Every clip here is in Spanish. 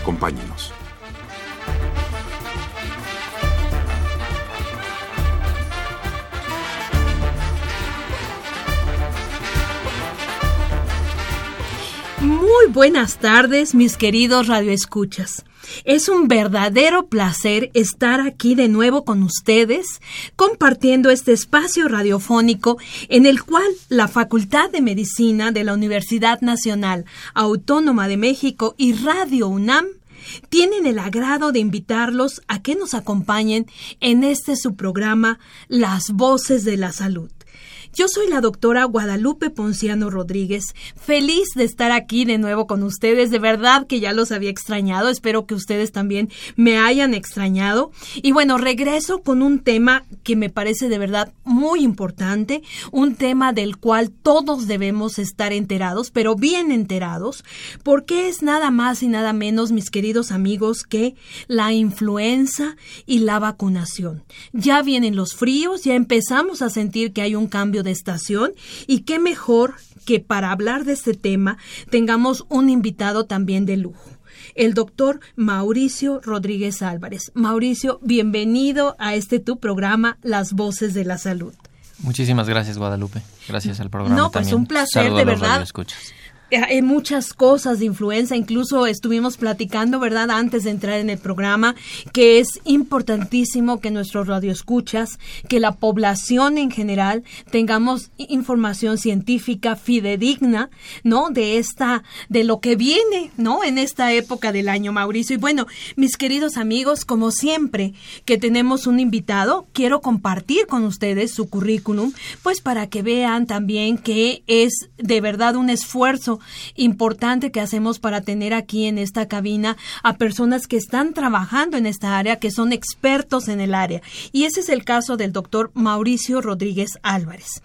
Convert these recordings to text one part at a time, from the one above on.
Acompáñenos. Muy buenas tardes, mis queridos radioescuchas. Es un verdadero placer estar aquí de nuevo con ustedes, compartiendo este espacio radiofónico en el cual la Facultad de Medicina de la Universidad Nacional Autónoma de México y Radio UNAM tienen el agrado de invitarlos a que nos acompañen en este su programa Las Voces de la Salud. Yo soy la doctora Guadalupe Ponciano Rodríguez, feliz de estar aquí de nuevo con ustedes, de verdad que ya los había extrañado, espero que ustedes también me hayan extrañado. Y bueno, regreso con un tema que me parece de verdad muy importante, un tema del cual todos debemos estar enterados, pero bien enterados, porque es nada más y nada menos, mis queridos amigos, que la influenza y la vacunación. Ya vienen los fríos, ya empezamos a sentir que hay un cambio de estación y qué mejor que para hablar de este tema tengamos un invitado también de lujo el doctor Mauricio Rodríguez Álvarez. Mauricio, bienvenido a este tu programa Las Voces de la Salud. Muchísimas gracias, Guadalupe. Gracias al programa. No, pues un placer, de verdad. Eh, hay muchas cosas de influenza, incluso estuvimos platicando, ¿verdad?, antes de entrar en el programa, que es importantísimo que nuestros radioescuchas, que la población en general tengamos información científica fidedigna, ¿no?, de esta, de lo que viene, ¿no?, en esta época del año, Mauricio. Y bueno, mis queridos amigos, como siempre que tenemos un invitado, quiero compartir con ustedes su currículum, pues para que vean también que es de verdad un esfuerzo importante que hacemos para tener aquí en esta cabina a personas que están trabajando en esta área, que son expertos en el área. Y ese es el caso del doctor Mauricio Rodríguez Álvarez.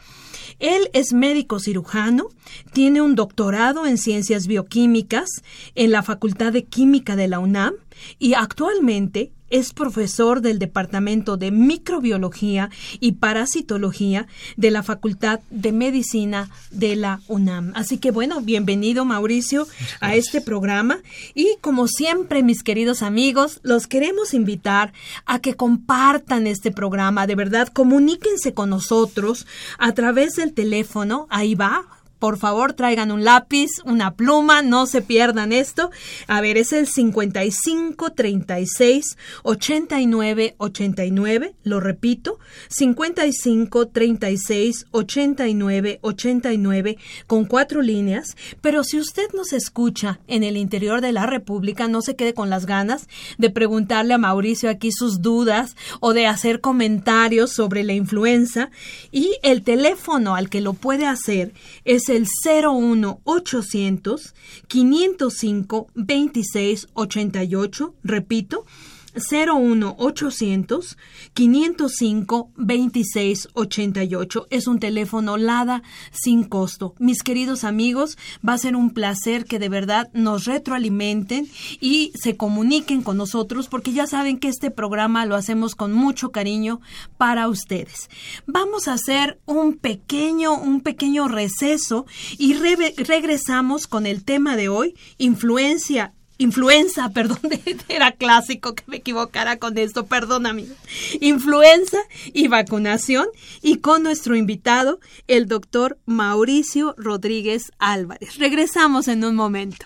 Él es médico cirujano, tiene un doctorado en ciencias bioquímicas en la Facultad de Química de la UNAM y actualmente es profesor del Departamento de Microbiología y Parasitología de la Facultad de Medicina de la UNAM. Así que bueno, bienvenido Mauricio a este programa. Y como siempre mis queridos amigos, los queremos invitar a que compartan este programa, de verdad, comuníquense con nosotros a través del teléfono, ahí va, por favor traigan un lápiz, una pluma, no se pierdan esto. A ver, es el 55 36 89 89, lo repito, 55 36 89 89 con cuatro líneas, pero si usted nos escucha en el interior de la República, no se quede con las ganas de preguntarle a Mauricio aquí sus dudas o de hacer comentarios sobre la influenza y el teléfono al que lo puede hacer es el 01800 505 2688, repito, 01800 505 2688. Es un teléfono LADA sin costo. Mis queridos amigos, va a ser un placer que de verdad nos retroalimenten y se comuniquen con nosotros porque ya saben que este programa lo hacemos con mucho cariño para ustedes. Vamos a hacer un pequeño un pequeño receso y regresamos con el tema de hoy, influencia influenza, perdón, era clásico que me equivocara con esto, perdóname. Influenza y vacunación y con nuestro invitado, el doctor Mauricio Rodríguez Álvarez. Regresamos en un momento.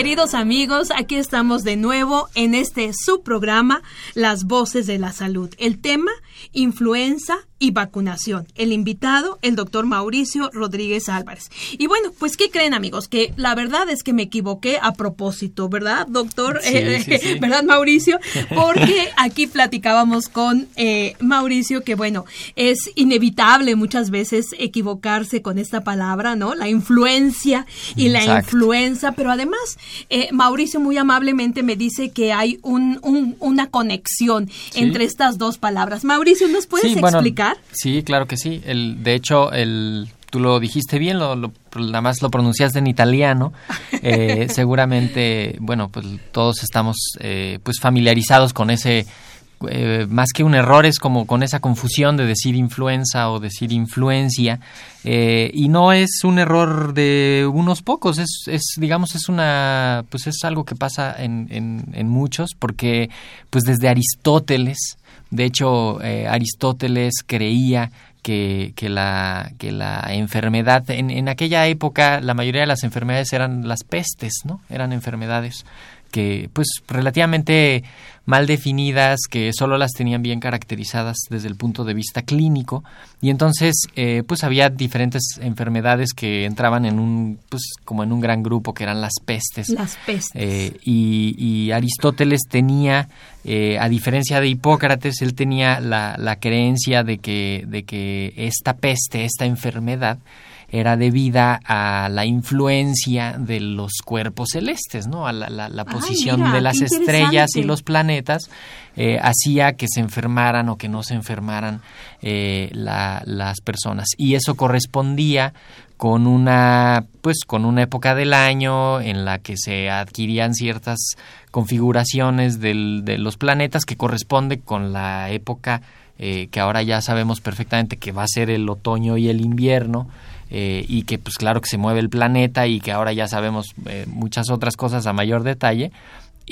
Queridos amigos, aquí estamos de nuevo en este subprograma Las Voces de la Salud. El tema, influenza y vacunación. El invitado, el doctor Mauricio Rodríguez Álvarez. Y bueno, pues ¿qué creen amigos? Que la verdad es que me equivoqué a propósito, ¿verdad, doctor? Eh, ¿Verdad, Mauricio? Porque aquí platicábamos con eh, Mauricio que bueno, es inevitable muchas veces equivocarse con esta palabra, ¿no? La influencia y la influenza, pero además eh, Mauricio muy amablemente me dice que hay un, una conexión entre estas dos palabras. Mauricio, ¿nos puedes explicar? Sí, claro que sí. El, de hecho, el, tú lo dijiste bien, lo, nada más lo pronunciaste en italiano. Eh, seguramente, bueno, pues todos estamos eh, pues familiarizados con ese, eh, más que un error, es como con esa confusión de decir influenza o decir influencia. y no es un error de unos pocos, es, es, digamos, es una, pues es algo que pasa en, en, en muchos, porque pues desde Aristóteles, de hecho, eh, Aristóteles creía que, que, la, que la enfermedad, en, en aquella época la mayoría de las enfermedades eran las pestes, ¿no? Eran enfermedades que pues relativamente mal definidas, que solo las tenían bien caracterizadas desde el punto de vista clínico y entonces eh, pues había diferentes enfermedades que entraban en un pues como en un gran grupo que eran las pestes. Las pestes. Eh, y, Aristóteles tenía, eh, a diferencia de Hipócrates, él tenía la, la creencia de que, de que esta peste, esta enfermedad, era debida a la influencia de los cuerpos celestes, ¿no? A la, posición de las estrellas y los planetas eh, hacía que se enfermaran o que no se enfermaran eh, las personas. Y eso correspondía con una pues con una época del año en la que se adquirían ciertas configuraciones de los planetas que corresponde con la época eh, que ahora ya sabemos perfectamente que va a ser el otoño y el invierno eh, y que pues claro que se mueve el planeta y que ahora ya sabemos eh, muchas otras cosas a mayor detalle.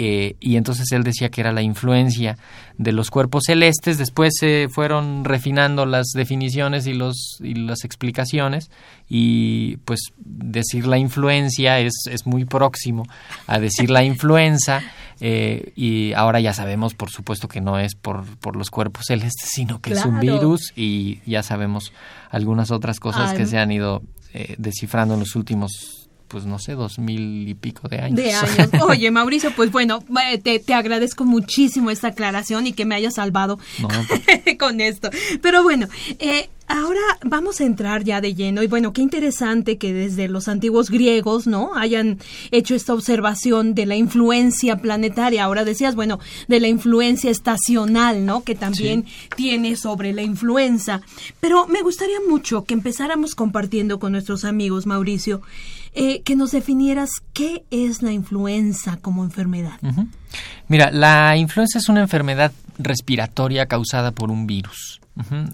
Eh, y entonces él decía que era la influencia de los cuerpos celestes. Después se fueron refinando las definiciones y, los, y las explicaciones y pues decir la influencia es, es muy próximo a decir la influenza y ahora ya sabemos por supuesto que no es por, por los cuerpos celestes sino que es un virus y ya sabemos algunas otras cosas que se han ido eh, descifrando en los últimos pues no sé, dos mil y pico de años. De años. Oye, Mauricio, pues bueno, eh, te, te agradezco muchísimo esta aclaración y que me hayas salvado con esto. Pero bueno, eh, Ahora vamos a entrar ya de lleno y bueno, qué interesante que desde los antiguos griegos, ¿no? Hayan hecho esta observación de la influencia planetaria. Ahora decías, bueno, de la influencia estacional, ¿no? Que también tiene sobre la influenza. Pero me gustaría mucho que empezáramos compartiendo con nuestros amigos, Mauricio, eh, que nos definieras qué es la influenza como enfermedad. Mira, la influenza es una enfermedad respiratoria causada por un virus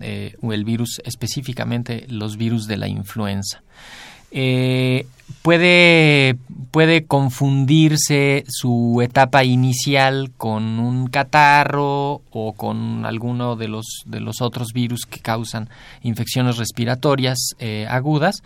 eh, o el virus específicamente los virus de la influenza. Eh, puede, puede confundirse su etapa inicial con un catarro o con alguno de los, de los otros virus que causan infecciones respiratorias eh, agudas,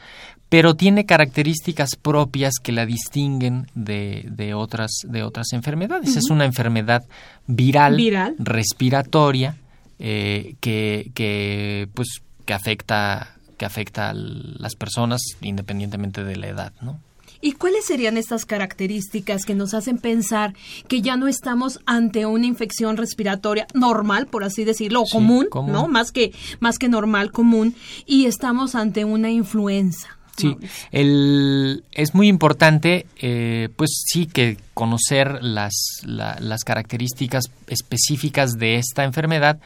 pero tiene características propias que la distinguen de, de otras, de otras enfermedades. Es una enfermedad viral. respiratoria eh, que, que, pues, que afecta, que afecta a las personas independientemente de la edad, ¿no? ¿Y cuáles serían estas características que nos hacen pensar que ya no estamos ante una infección respiratoria normal, por así decirlo, o común, ¿no? Más que, más que normal, común, y estamos ante una influenza? Sí, el, es muy importante, eh, pues sí, que conocer las, las características específicas de esta enfermedad.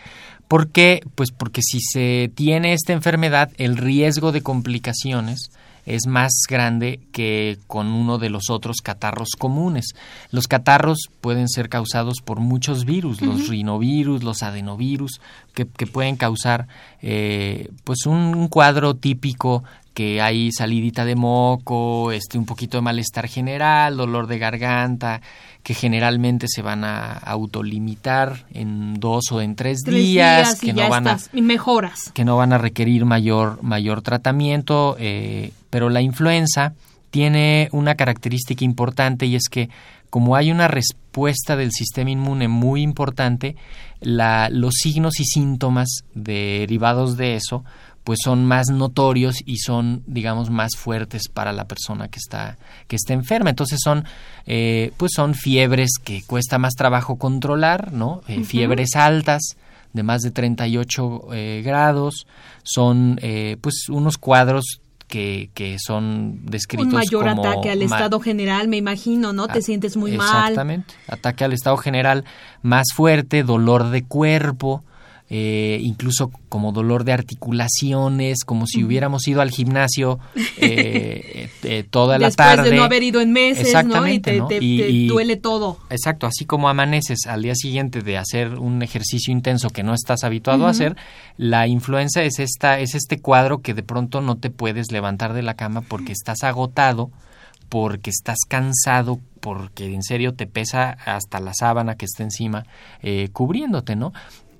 ¿Por qué? Pues porque si se tiene esta enfermedad, el riesgo de complicaciones es más grande que con uno de los otros catarros comunes. Los catarros pueden ser causados por muchos virus, los rinovirus, los adenovirus, que, que pueden causar eh, pues un, cuadro típico que hay salidita de moco, este, un poquito de malestar general, dolor de garganta, que generalmente se van a autolimitar en dos o en tres, días, que no van a mejoras, que no van a requerir mayor mayor tratamiento, eh, pero la influenza tiene una característica importante y es que como hay una respuesta del sistema inmune muy importante, la, los signos y síntomas derivados de eso pues son más notorios y son digamos más fuertes para la persona que está que está enferma. Entonces son eh, pues son fiebres que cuesta más trabajo controlar no eh, fiebres altas de más de 38 eh, grados. Son pues unos cuadros que, que, son descritos un mayor ataque al estado general me imagino no te sientes muy mal. exactamente. Ataque al estado general más fuerte dolor de cuerpo eh, incluso como dolor de articulaciones, como si hubiéramos ido al gimnasio eh, eh, toda la tarde. Después de no haber ido en meses, Exactamente, ¿no? Y te, duele todo. Exacto, así como amaneces al día siguiente de hacer un ejercicio intenso que no estás habituado a hacer, la influenza es, esta, es este cuadro que de pronto no te puedes levantar de la cama porque estás agotado, porque estás cansado, porque en serio te pesa hasta la sábana que está encima cubriéndote, ¿no?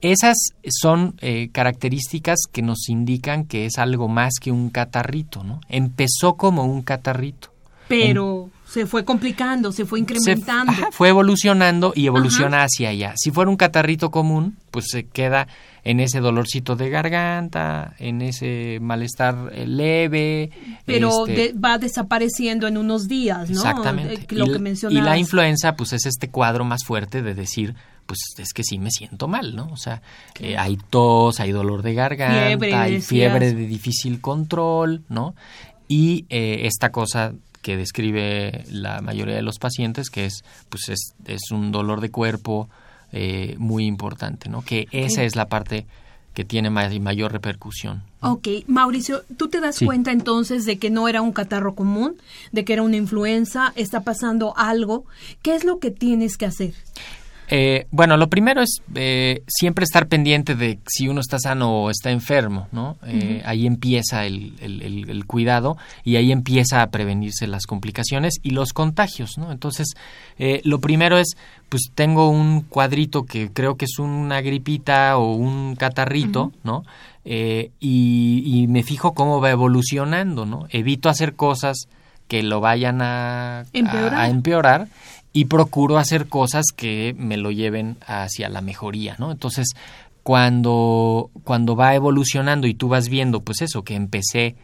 Esas son eh, características que nos indican que es algo más que un catarrito, ¿no? Empezó como un catarrito. Pero se fue complicando, se fue incrementando. fue evolucionando y evoluciona hacia allá. Si fuera un catarrito común, pues se queda en ese dolorcito de garganta, en ese malestar eh, leve. Pero este va desapareciendo en unos días, ¿no? Exactamente. Lo y, que y la influenza, pues es este cuadro más fuerte de decir, pues es que sí me siento mal, ¿no? O sea, eh, hay tos, hay dolor de garganta, hay fiebre de difícil control, ¿no? Y eh, esta cosa que describe la mayoría de los pacientes, que es, pues es, es un dolor de cuerpo eh, muy importante, ¿no? Que esa es la parte que tiene mayor repercusión. Ok, Mauricio, ¿tú te das cuenta entonces de que no era un catarro común, de que era una influenza, está pasando algo? ¿Qué es lo que tienes que hacer? Eh, bueno, lo primero es eh, siempre estar pendiente de si uno está sano o está enfermo, ¿no? Eh, ahí empieza el, el, cuidado y ahí empieza a prevenirse las complicaciones y los contagios, ¿no? Entonces, lo primero es, pues tengo un cuadrito que creo que es una gripita o un catarrito, ¿no? Y, y, me fijo cómo va evolucionando, ¿no? Evito hacer cosas que lo vayan a a empeorar y procuro hacer cosas que me lo lleven hacia la mejoría, ¿no? Entonces, cuando, cuando va evolucionando y tú vas viendo, pues eso, que empecé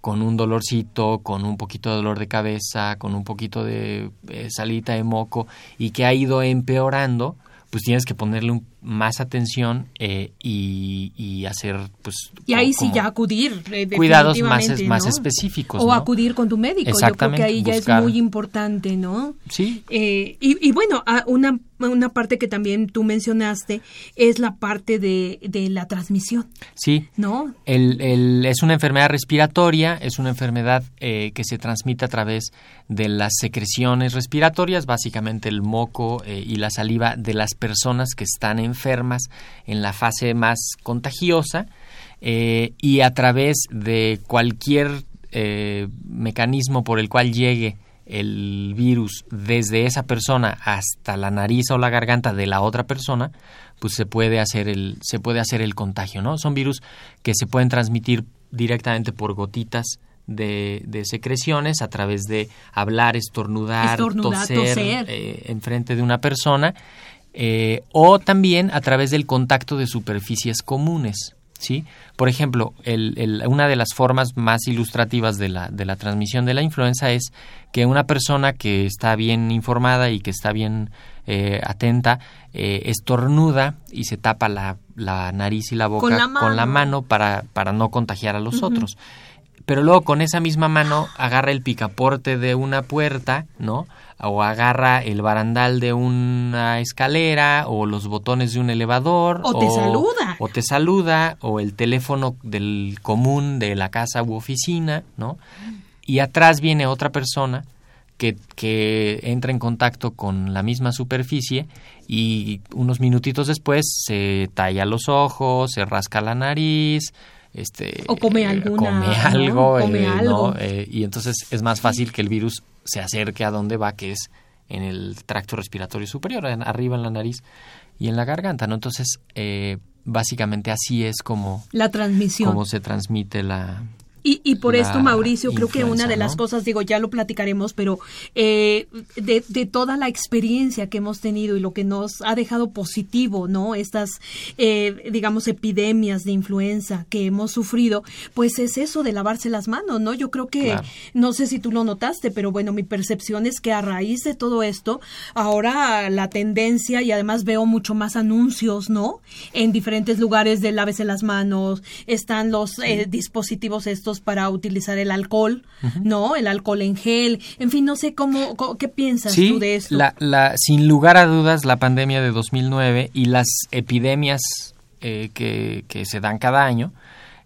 con un dolorcito, con un poquito de dolor de cabeza, con un poquito de eh, salita de moco y que ha ido empeorando, pues tienes que ponerle un más atención eh, y, hacer pues y ahí sí ya acudir eh, cuidados más más específicos o acudir con tu médico yo creo que ahí ya es muy importante no sí. Eh, y, y, bueno una una parte que también tú mencionaste es la parte de, de la transmisión sí. no el, el, es una enfermedad respiratoria es una enfermedad que se transmite a través de las secreciones respiratorias básicamente el moco y la saliva de las personas que están en enfermas en la fase más contagiosa eh, y a través de cualquier eh, mecanismo por el cual llegue el virus desde esa persona hasta la nariz o la garganta de la otra persona, pues se puede hacer el, se puede hacer el contagio, ¿no? Son virus que se pueden transmitir directamente por gotitas de, secreciones a través de hablar, estornudar, toser, eh, enfrente de una persona eh, o también a través del contacto de superficies comunes. ¿sí? Por ejemplo, una de las formas más ilustrativas de la, de la transmisión de la influenza es que una persona que está bien informada y que está bien eh, atenta eh, estornuda y se tapa la, nariz y la boca con la mano, para, para, no contagiar a los otros. Pero luego con esa misma mano agarra el picaporte de una puerta, ¿no? o agarra el barandal de una escalera o los botones de un elevador o, te saluda o te saluda o el teléfono del común de la casa u oficina, ¿no? Y atrás viene otra persona que, que entra en contacto con la misma superficie y unos minutitos después se talla los ojos, se rasca la nariz, este o come eh, come algo, come eh, algo. Eh, y entonces es más fácil que el virus se acerque a donde va, que es en el tracto respiratorio superior, arriba en la nariz y en la garganta, ¿no? Entonces, eh, básicamente así es como... La transmisión. Como se transmite la, Y, y por esto, Mauricio, creo que una de las cosas, digo, ya lo platicaremos, pero eh, de, de, toda la experiencia que hemos tenido y lo que nos ha dejado positivo, ¿no? Estas, eh, digamos, epidemias de influenza que hemos sufrido, pues es eso de lavarse las manos, ¿no? Yo creo que, no sé si tú lo notaste, pero bueno, mi percepción es que a raíz de todo esto, ahora la tendencia y además veo mucho más anuncios, ¿no? En diferentes lugares de lávese las manos, están los eh, dispositivos estos para utilizar el alcohol, ¿no? El alcohol en gel. En fin, no sé cómo, qué piensas tú de esto. La, la, sin lugar a dudas, la pandemia de 2009 y las epidemias eh, que, que, se dan cada año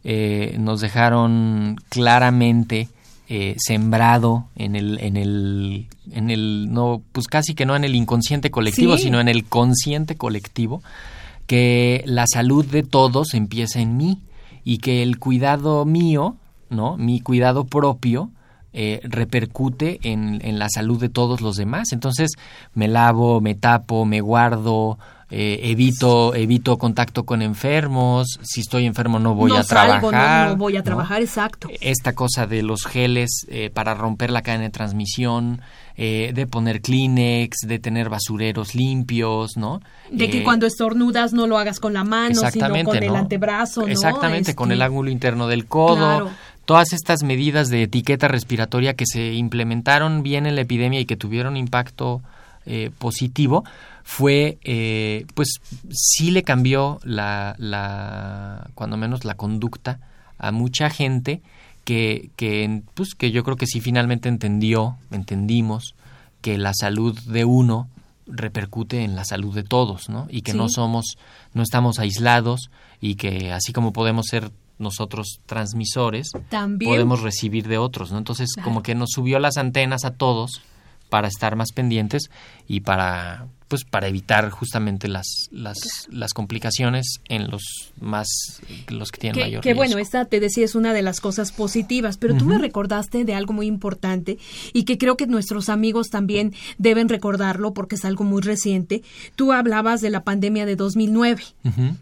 eh, nos dejaron claramente eh, sembrado en el, en el, en el, no, pues casi que no en el inconsciente colectivo, sino en el consciente colectivo, que la salud de todos empieza en mí y que el cuidado mío ¿no? Mi cuidado propio eh, repercute en, en, la salud de todos los demás. Entonces me lavo, me tapo, me guardo, eh, evito evito contacto con enfermos. Si estoy enfermo no voy a trabajar. No, voy a trabajar, exacto. Esta cosa de los geles eh, para romper la cadena de transmisión. de poner Kleenex, de tener basureros limpios, ¿no? De que cuando estornudas no lo hagas con la mano, sino con el antebrazo, ¿no? Exactamente, con el este, ángulo interno del codo todas estas medidas de etiqueta respiratoria que se implementaron bien en la epidemia y que tuvieron impacto eh, positivo, fue, eh, pues sí le cambió la, la, cuando menos la conducta a mucha gente que, que, pues, que yo creo que sí finalmente entendió, entendimos que la salud de uno repercute en la salud de todos, ¿no? Y que no somos, no estamos aislados y que así como podemos ser nosotros transmisores podemos recibir de otros, ¿no? Entonces, como que nos subió las antenas a todos para estar más pendientes y para pues para evitar justamente las, las, las complicaciones en los más los que tienen mayor que bueno esta te decía es una de las cosas positivas pero tú me recordaste de algo muy importante y que creo que nuestros amigos también deben recordarlo porque es algo muy reciente. Tú hablabas de la pandemia de 2009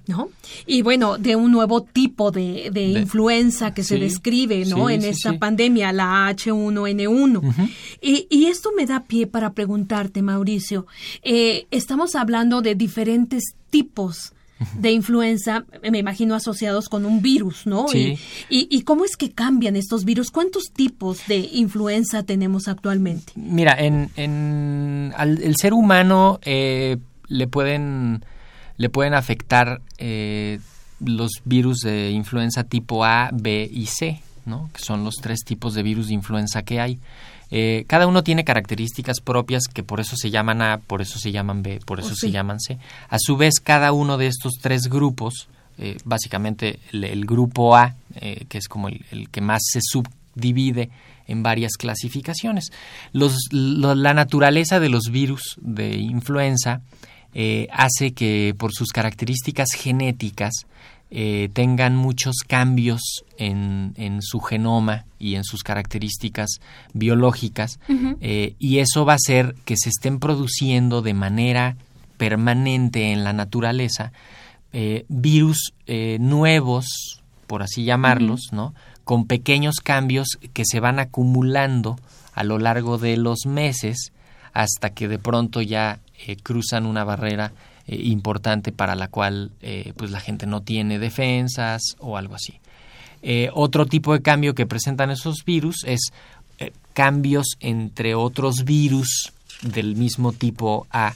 no y bueno de un nuevo tipo de, de, influenza que se describe no en esta pandemia la H1N1 y, y esto me da pie para preguntarte Mauricio eh, estamos hablando de diferentes tipos de influenza, me imagino asociados con un virus, ¿no? Y, y, cómo es que cambian estos virus? ¿Cuántos tipos de influenza tenemos actualmente? Mira, en, en el ser humano eh, le pueden le pueden afectar eh, los virus de influenza tipo A, B y C, ¿no? Que son los tres tipos de virus de influenza que hay. Eh, cada uno tiene características propias que por eso se llaman A, por eso se llaman B, por eso oh, se llaman C. A su vez, cada uno de estos tres grupos, eh, básicamente el, grupo A, eh, que es como el, que más se subdivide en varias clasificaciones. la naturaleza de los virus de influenza hace que por sus características genéticas eh, tengan muchos cambios en, en, su genoma y en sus características biológicas eh, y eso va a hacer que se estén produciendo de manera permanente en la naturaleza eh, virus nuevos, por así llamarlos, ¿no? con pequeños cambios que se van acumulando a lo largo de los meses hasta que de pronto ya cruzan una barrera eh, importante para la cual eh, pues la gente no tiene defensas o algo así. Eh, otro tipo de cambio que presentan esos virus es cambios entre otros virus del mismo tipo A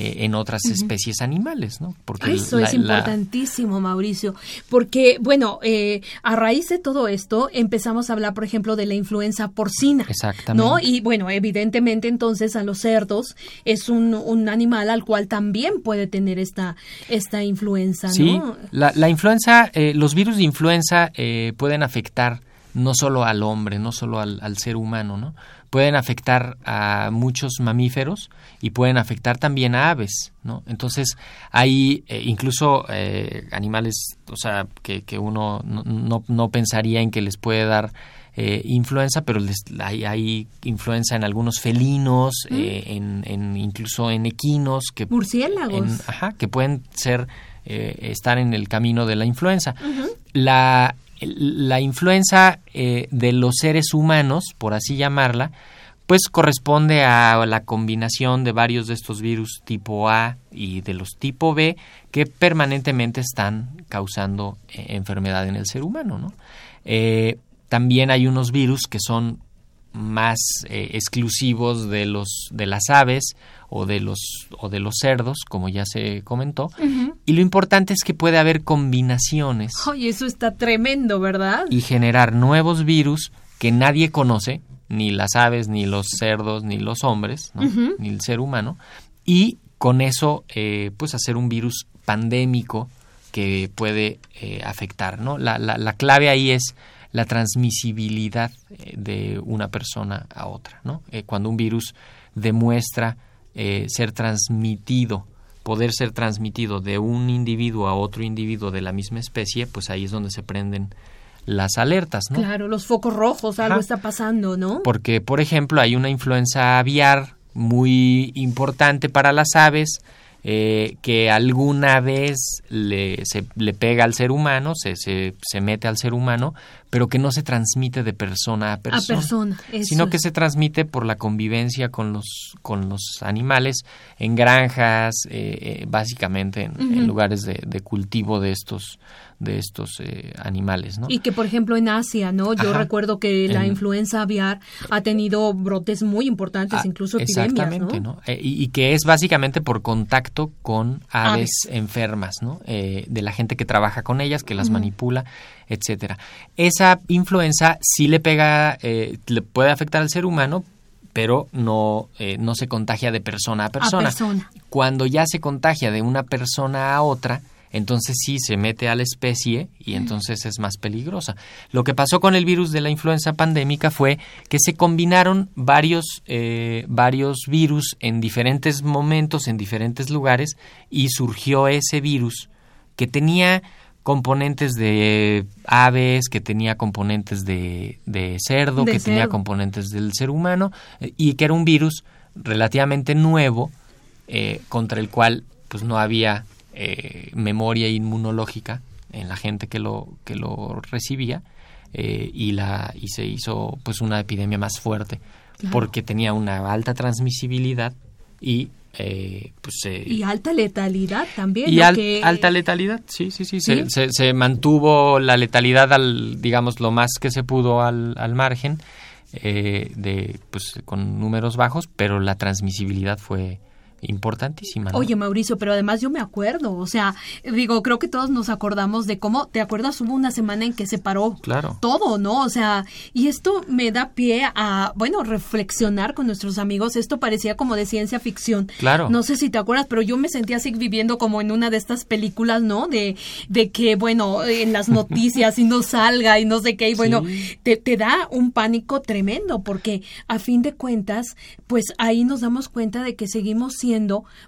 eh, en otras especies animales, ¿no? Porque Eso es importantísimo, Mauricio, porque, bueno, eh, a raíz de todo esto empezamos a hablar, por ejemplo, de la influenza porcina. Exactamente. ¿No? Y, bueno, evidentemente entonces a los cerdos es un, un animal al cual también puede tener esta, esta influenza, ¿no? Sí, la, la influenza, eh, los virus de influenza pueden afectar no solo al hombre, no solo al, al ser humano, ¿no? Pueden afectar a muchos mamíferos y pueden afectar también a aves, ¿no? Entonces hay eh, incluso eh, animales, o sea, que, que uno no, no, pensaría en que les puede dar eh, influenza, pero hay, hay, influenza en algunos felinos, mm. en, en, incluso en equinos, que murciélagos, ajá, que pueden ser estar en el camino de la influenza. La la influenza eh, de los seres humanos, por así llamarla, pues corresponde a la combinación de varios de estos virus tipo A y de los tipo B que permanentemente están causando eh, enfermedad en el ser humano. ¿no? Eh, también hay unos virus que son más exclusivos de los de las aves o de los o de los cerdos como ya se comentó. Y lo importante es que puede haber combinaciones Oye, eso está tremendo verdad y generar nuevos virus que nadie conoce ni las aves ni los cerdos ni los hombres ni el ser humano. Y con eso eh, pues hacer un virus pandémico que puede eh, afectar no la, la, la clave ahí es la transmisibilidad eh, de una persona a otra. ¿no? Eh, cuando un virus demuestra eh, ser transmitido, poder ser transmitido de un individuo a otro individuo de la misma especie, pues ahí es donde se prenden las alertas, ¿no? Claro, los focos rojos, algo está pasando, ¿no? Porque, por ejemplo, hay una influenza aviar muy importante para las aves, eh, que alguna vez le, se, le pega al ser humano, se, se, se, mete al ser humano, pero que no se transmite de persona a persona, a persona sino que se transmite por la convivencia con los, con los animales en granjas, eh, eh, básicamente en, uh -huh. en lugares de, de, cultivo de estos de estos eh, animales, ¿no? Y que, por ejemplo, en Asia, ¿no? Yo Ajá. recuerdo que en... la influenza aviar ha tenido brotes muy importantes, ah, incluso epidemias, Exactamente, ¿no? ¿no? Eh, y, y, que es básicamente por contacto con aves, aves. enfermas, ¿no? Eh, de la gente que trabaja con ellas, que las uh -huh. manipula, etcétera. Esa influenza sí le pega, eh, le puede afectar al ser humano, pero no, eh, no se contagia de persona a persona. a persona. Cuando ya se contagia de una persona a otra, entonces sí se mete a la especie y entonces es más peligrosa. Lo que pasó con el virus de la influenza pandémica fue que se combinaron varios, eh, varios virus en diferentes momentos, en diferentes lugares, y surgió ese virus que tenía componentes de aves, que tenía componentes de, de cerdo, de que cerdo. tenía componentes del ser humano, y que era un virus relativamente nuevo eh, contra el cual pues no había eh, memoria inmunológica en la gente que lo, que lo recibía eh, y, la, y se hizo pues una epidemia más fuerte claro. porque tenía una alta transmisibilidad y eh, pues, eh, y alta letalidad también. Y al, que... alta letalidad, sí, sí, sí. ¿Sí? Se, se, se, mantuvo la letalidad al, digamos, lo más que se pudo al, al margen, eh, de, pues, con números bajos, pero la transmisibilidad fue, importantísima. ¿no? Oye, Mauricio, pero además yo me acuerdo, o sea, digo, creo que todos nos acordamos de cómo, ¿te acuerdas? Hubo una semana en que se paró claro. todo, ¿no? O sea, y esto me da pie a, bueno, reflexionar con nuestros amigos. Esto parecía como de ciencia ficción. Claro. No sé si te acuerdas, pero yo me sentía así viviendo como en una de estas películas, ¿no? De, de que, bueno, en las noticias y no salga y no sé qué, y bueno, sí. te, te da un pánico tremendo, porque a fin de cuentas, pues ahí nos damos cuenta de que seguimos siendo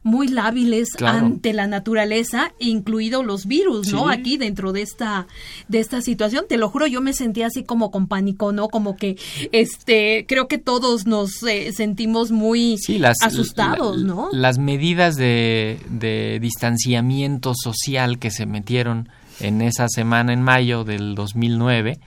muy lábiles claro. ante la naturaleza, incluidos los virus, ¿no? Aquí dentro de esta de esta situación, te lo juro, yo me sentía así como con pánico, ¿no? Como que este creo que todos nos eh, sentimos muy sí, las, asustados, la, ¿no? Las medidas de, de distanciamiento social que se metieron en esa semana en mayo del 2009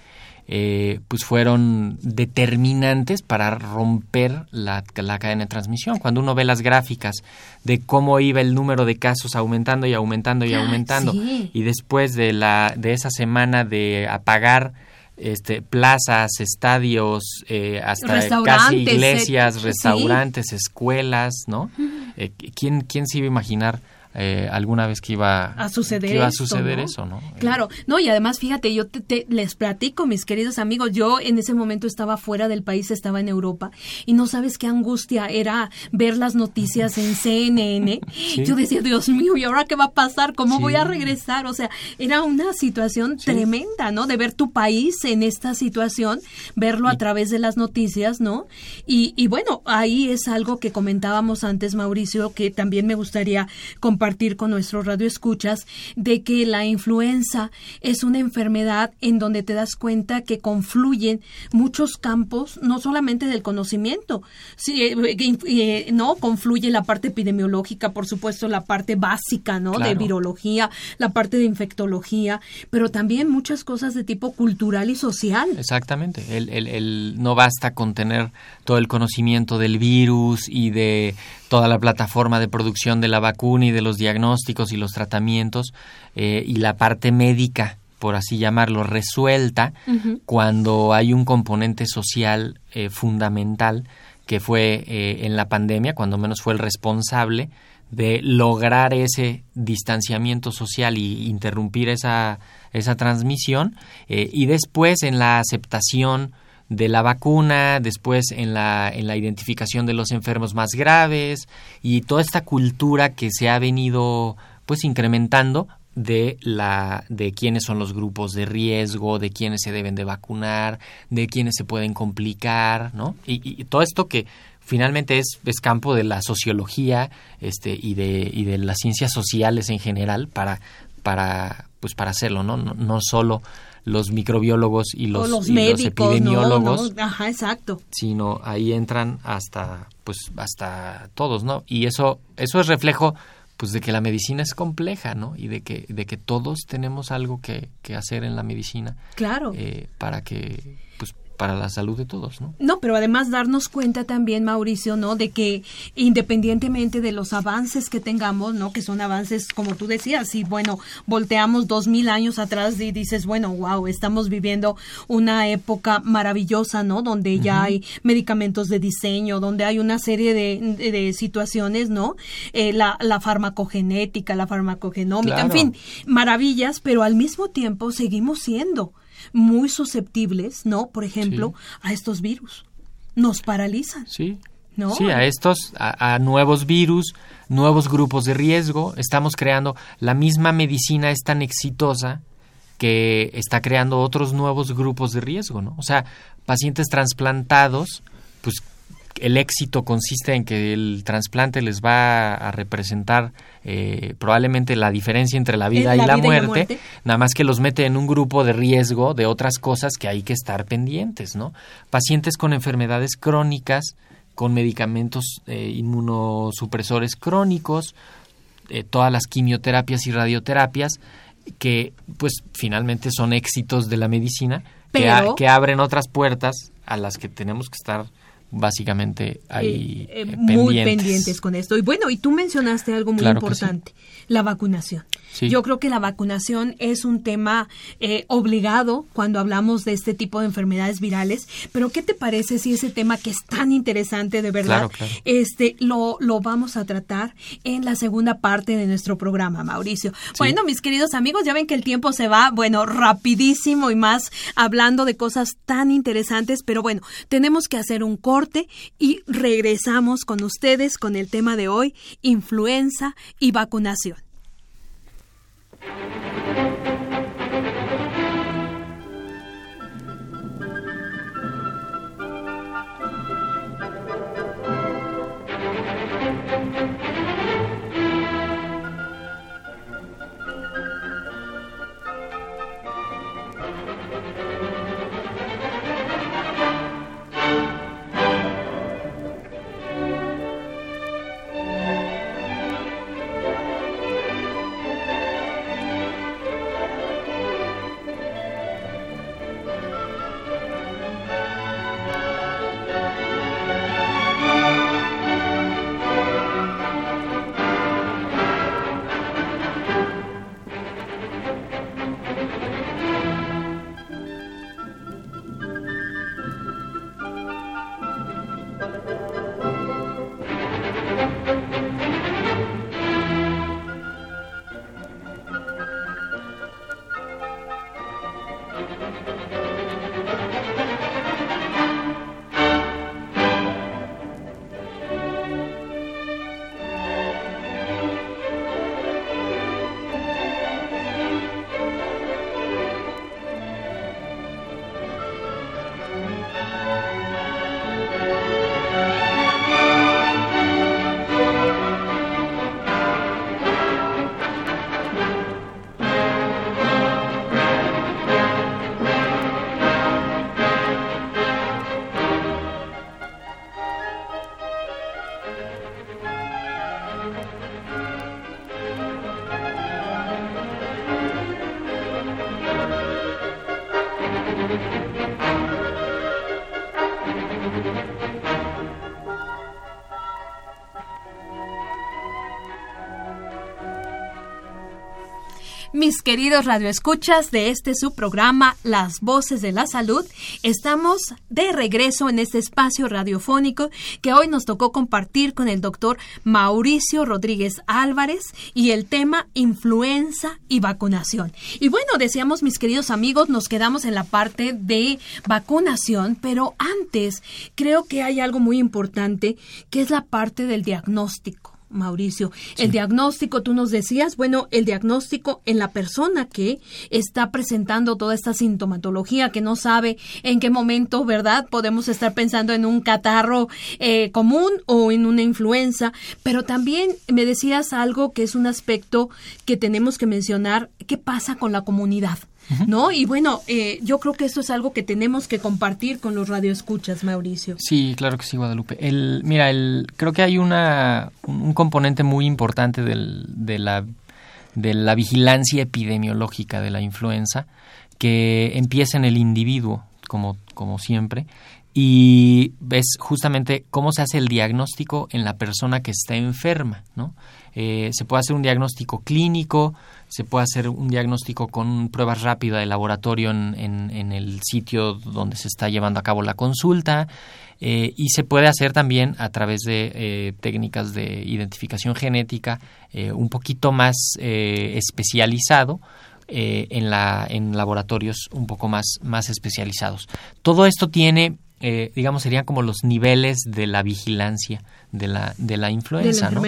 eh, pues fueron determinantes para romper la, la, cadena de transmisión. Cuando uno ve las gráficas de cómo iba el número de casos aumentando y aumentando y aumentando, ah, sí. y después de, la, de esa semana de apagar este, plazas, estadios, eh, hasta casi iglesias, restaurantes, sí. escuelas, ¿no? Eh, ¿quién, ¿Quién se iba a imaginar? Eh, alguna vez que iba a suceder, iba a esto, suceder ¿no? eso, ¿no? Claro, no, y además fíjate, yo te, te, les platico, mis queridos amigos, yo en ese momento estaba fuera del país, estaba en Europa, y no sabes qué angustia era ver las noticias en CNN. ¿Sí? Yo decía, Dios mío, ¿y ahora qué va a pasar? ¿Cómo sí. voy a regresar? O sea, era una situación sí. tremenda, ¿no? De ver tu país en esta situación, verlo a través de las noticias, ¿no? Y, y bueno, ahí es algo que comentábamos antes, Mauricio, que también me gustaría compartir compartir con nuestros radioescuchas de que la influenza es una enfermedad en donde te das cuenta que confluyen muchos campos, no solamente del conocimiento, sí, eh, eh, no confluye la parte epidemiológica, por supuesto, la parte básica, ¿no? De virología, la parte de infectología, pero también muchas cosas de tipo cultural y social. Exactamente. El, el, no basta con tener todo el conocimiento del virus y de toda la plataforma de producción de la vacuna y de los diagnósticos y los tratamientos eh, y la parte médica por así llamarlo, resuelta cuando hay un componente social eh, fundamental que fue eh, en la pandemia, cuando menos fue el responsable de lograr ese distanciamiento social y interrumpir esa, esa transmisión eh, y después en la aceptación de la vacuna, después en la, en la identificación de los enfermos más graves y toda esta cultura que se ha venido pues incrementando de la de quiénes son los grupos de riesgo, de quiénes se deben de vacunar, de quiénes se pueden complicar, ¿no? Y, y todo esto que finalmente es, es, campo de la sociología este y de y de las ciencias sociales en general para para pues para hacerlo, ¿no? No, no solo los microbiólogos y los, los, epidemiólogos, Ajá, exacto. sino ahí entran hasta pues hasta todos, ¿no? Y eso eso es reflejo pues de que la medicina es compleja, ¿no? Y de que, de que todos tenemos algo que, que hacer en la medicina. Claro. Eh, para que, para la salud de todos, ¿no? No, pero además darnos cuenta también, Mauricio, ¿no? De que independientemente de los avances que tengamos, ¿no? Que son avances, como tú decías, y bueno, volteamos dos mil años atrás y dices, bueno, wow, estamos viviendo una época maravillosa, ¿no? Donde ya hay medicamentos de diseño, donde hay una serie de, de, situaciones, ¿no? Eh, la, la farmacogenética, la farmacogenómica, en fin, maravillas, pero al mismo tiempo seguimos siendo muy susceptibles, ¿no? Por ejemplo, a estos virus. Nos paralizan. Sí. ¿No? Sí, a estos, a, nuevos virus, nuevos grupos de riesgo. Estamos creando, la misma medicina es tan exitosa que está creando otros nuevos grupos de riesgo, ¿no? O sea, pacientes trasplantados, pues el éxito consiste en que el trasplante les va a representar eh, probablemente la diferencia entre la vida, y, la, muerte, nada más que los mete en un grupo de riesgo de otras cosas que hay que estar pendientes, ¿no? Pacientes con enfermedades crónicas, con medicamentos eh, inmunosupresores crónicos, eh, todas las quimioterapias y radioterapias, que pues finalmente son éxitos de la medicina, que, que abren otras puertas a las que tenemos que estar básicamente ahí eh, eh, muy pendientes. con esto. Y bueno, y tú mencionaste algo muy importante, la vacunación. Yo creo que la vacunación es un tema eh, obligado cuando hablamos de este tipo de enfermedades virales, pero ¿qué te parece si ese tema que es tan interesante de verdad, este lo, lo vamos a tratar en la segunda parte de nuestro programa, Mauricio? Bueno, mis queridos amigos, ya ven que el tiempo se va, bueno, rapidísimo y más hablando de cosas tan interesantes, pero bueno, tenemos que hacer un corte y regresamos con ustedes con el tema de hoy, influenza y vacunación. Queridos radioescuchas de este su programa Las Voces de la Salud. Estamos de regreso en este espacio radiofónico que hoy nos tocó compartir con el doctor Mauricio Rodríguez Álvarez y el tema influenza y vacunación. Y bueno, decíamos mis queridos amigos, nos quedamos en la parte de vacunación, pero antes creo que hay algo muy importante que es la parte del diagnóstico. Mauricio. El diagnóstico, tú nos decías, bueno, el diagnóstico en la persona que está presentando toda esta sintomatología, que no sabe en qué momento, ¿verdad? Podemos estar pensando en un catarro eh, común o en una influenza, pero también me decías algo que es un aspecto que tenemos que mencionar, ¿qué pasa con la comunidad? ¿No? Y bueno, eh, yo creo que esto es algo que tenemos que compartir con los radioescuchas, Mauricio. Sí, claro que sí, Guadalupe. El, mira, el, creo que hay una, un componente muy importante del, de, la, de la vigilancia epidemiológica de la influenza que empieza en el individuo, como, como siempre, y ves justamente cómo se hace el diagnóstico en la persona que está enferma, ¿no? Eh, se puede hacer un diagnóstico clínico, se puede hacer un diagnóstico con pruebas rápidas de laboratorio en, en, el sitio donde se está llevando a cabo la consulta eh, y se puede hacer también a través de eh, técnicas de identificación genética eh, un poquito más especializado en, la, en laboratorios un poco más, más especializados. Todo esto tiene digamos, serían como los niveles de la vigilancia de la, de la influenza, ¿no?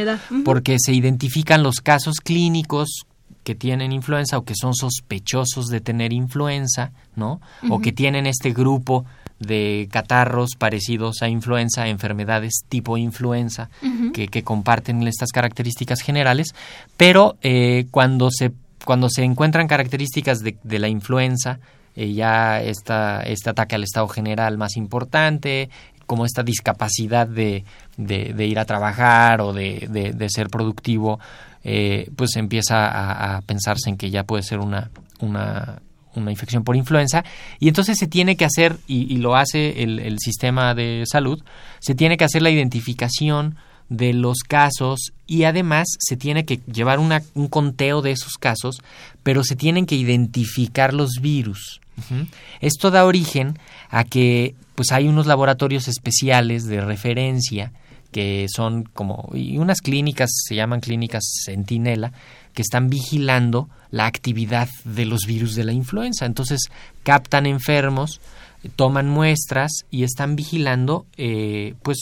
Porque se identifican los casos clínicos que tienen influenza o que son sospechosos de tener influenza, ¿no? O que tienen este grupo de catarros parecidos a influenza, enfermedades tipo influenza, que, que, comparten estas características generales, pero eh, cuando, se, cuando se encuentran características de, de la influenza, eh, ya esta, este ataque al estado general más importante, como esta discapacidad de, de, ir a trabajar o de, de ser productivo, eh, pues empieza a, pensarse en que ya puede ser una, una, una, infección por influenza y entonces se tiene que hacer, y, lo hace el, el, sistema de salud, se tiene que hacer la identificación de los casos y además se tiene que llevar una, un conteo de esos casos, pero se tienen que identificar los virus. Esto da origen a que pues hay unos laboratorios especiales de referencia que son como, y unas clínicas, se llaman clínicas centinela, que están vigilando la actividad de los virus de la influenza. Entonces captan enfermos, toman muestras y están vigilando, eh, pues,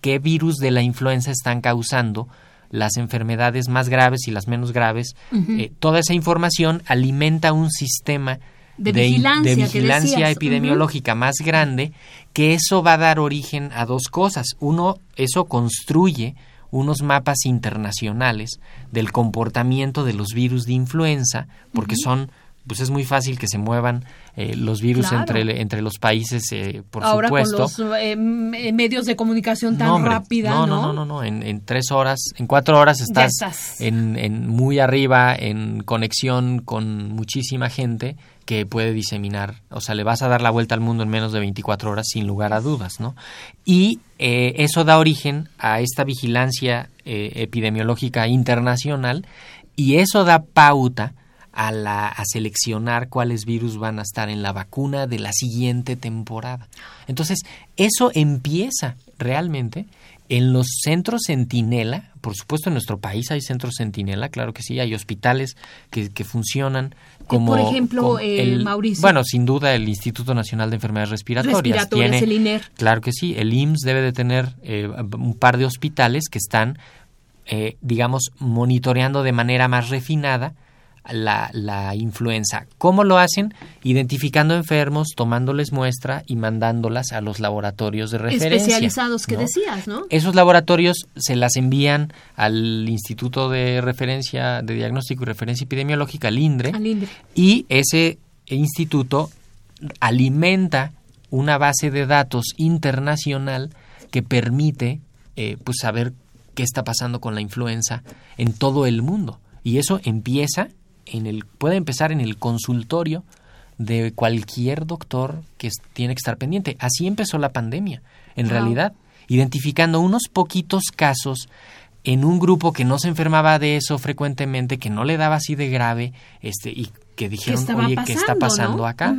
qué virus de la influenza están causando las enfermedades más graves y las menos graves. Eh, toda esa información alimenta un sistema de, vigilancia, epidemiológica más grande, que eso va a dar origen a dos cosas. Uno, eso construye unos mapas internacionales del comportamiento de los virus de influenza, porque son pues es muy fácil que se muevan eh, los virus entre, entre los países, eh, por Ahora supuesto. con los eh, medios de comunicación tan rápida, no, no, no, no, En, en, tres horas, en cuatro horas estás, En, en, muy arriba, en conexión con muchísima gente que puede diseminar, o sea, le vas a dar la vuelta al mundo en menos de 24 horas sin lugar a dudas, ¿no? Y eso da origen a esta vigilancia epidemiológica internacional y eso da pauta a, la, a seleccionar cuáles virus van a estar en la vacuna de la siguiente temporada. Entonces, eso empieza realmente en los centros centinela, por supuesto en nuestro país hay centros centinela, claro que sí, hay hospitales que, que funcionan como... Por ejemplo, el, Mauricio. Bueno, sin duda el Instituto Nacional de Enfermedades Respiratorias. tiene, el INER. Claro que sí, el IMSS debe de tener eh, un par de hospitales que están, eh, digamos, monitoreando de manera más refinada la, la, influenza. ¿Cómo lo hacen? Identificando enfermos, tomándoles muestra y mandándolas a los laboratorios de referencia. Especializados que decías, ¿no? Esos laboratorios se las envían al Instituto de Referencia de Diagnóstico y Referencia Epidemiológica, al INDRE, y ese instituto alimenta una base de datos internacional que permite eh, pues saber qué está pasando con la influenza en todo el mundo. Y eso empieza en el, puede empezar en el consultorio de cualquier doctor que tiene que estar pendiente. Así empezó la pandemia, en realidad, identificando unos poquitos casos en un grupo que no se enfermaba de eso frecuentemente, que no le daba así de grave, este, y que dijeron, oye, ¿qué está pasando acá?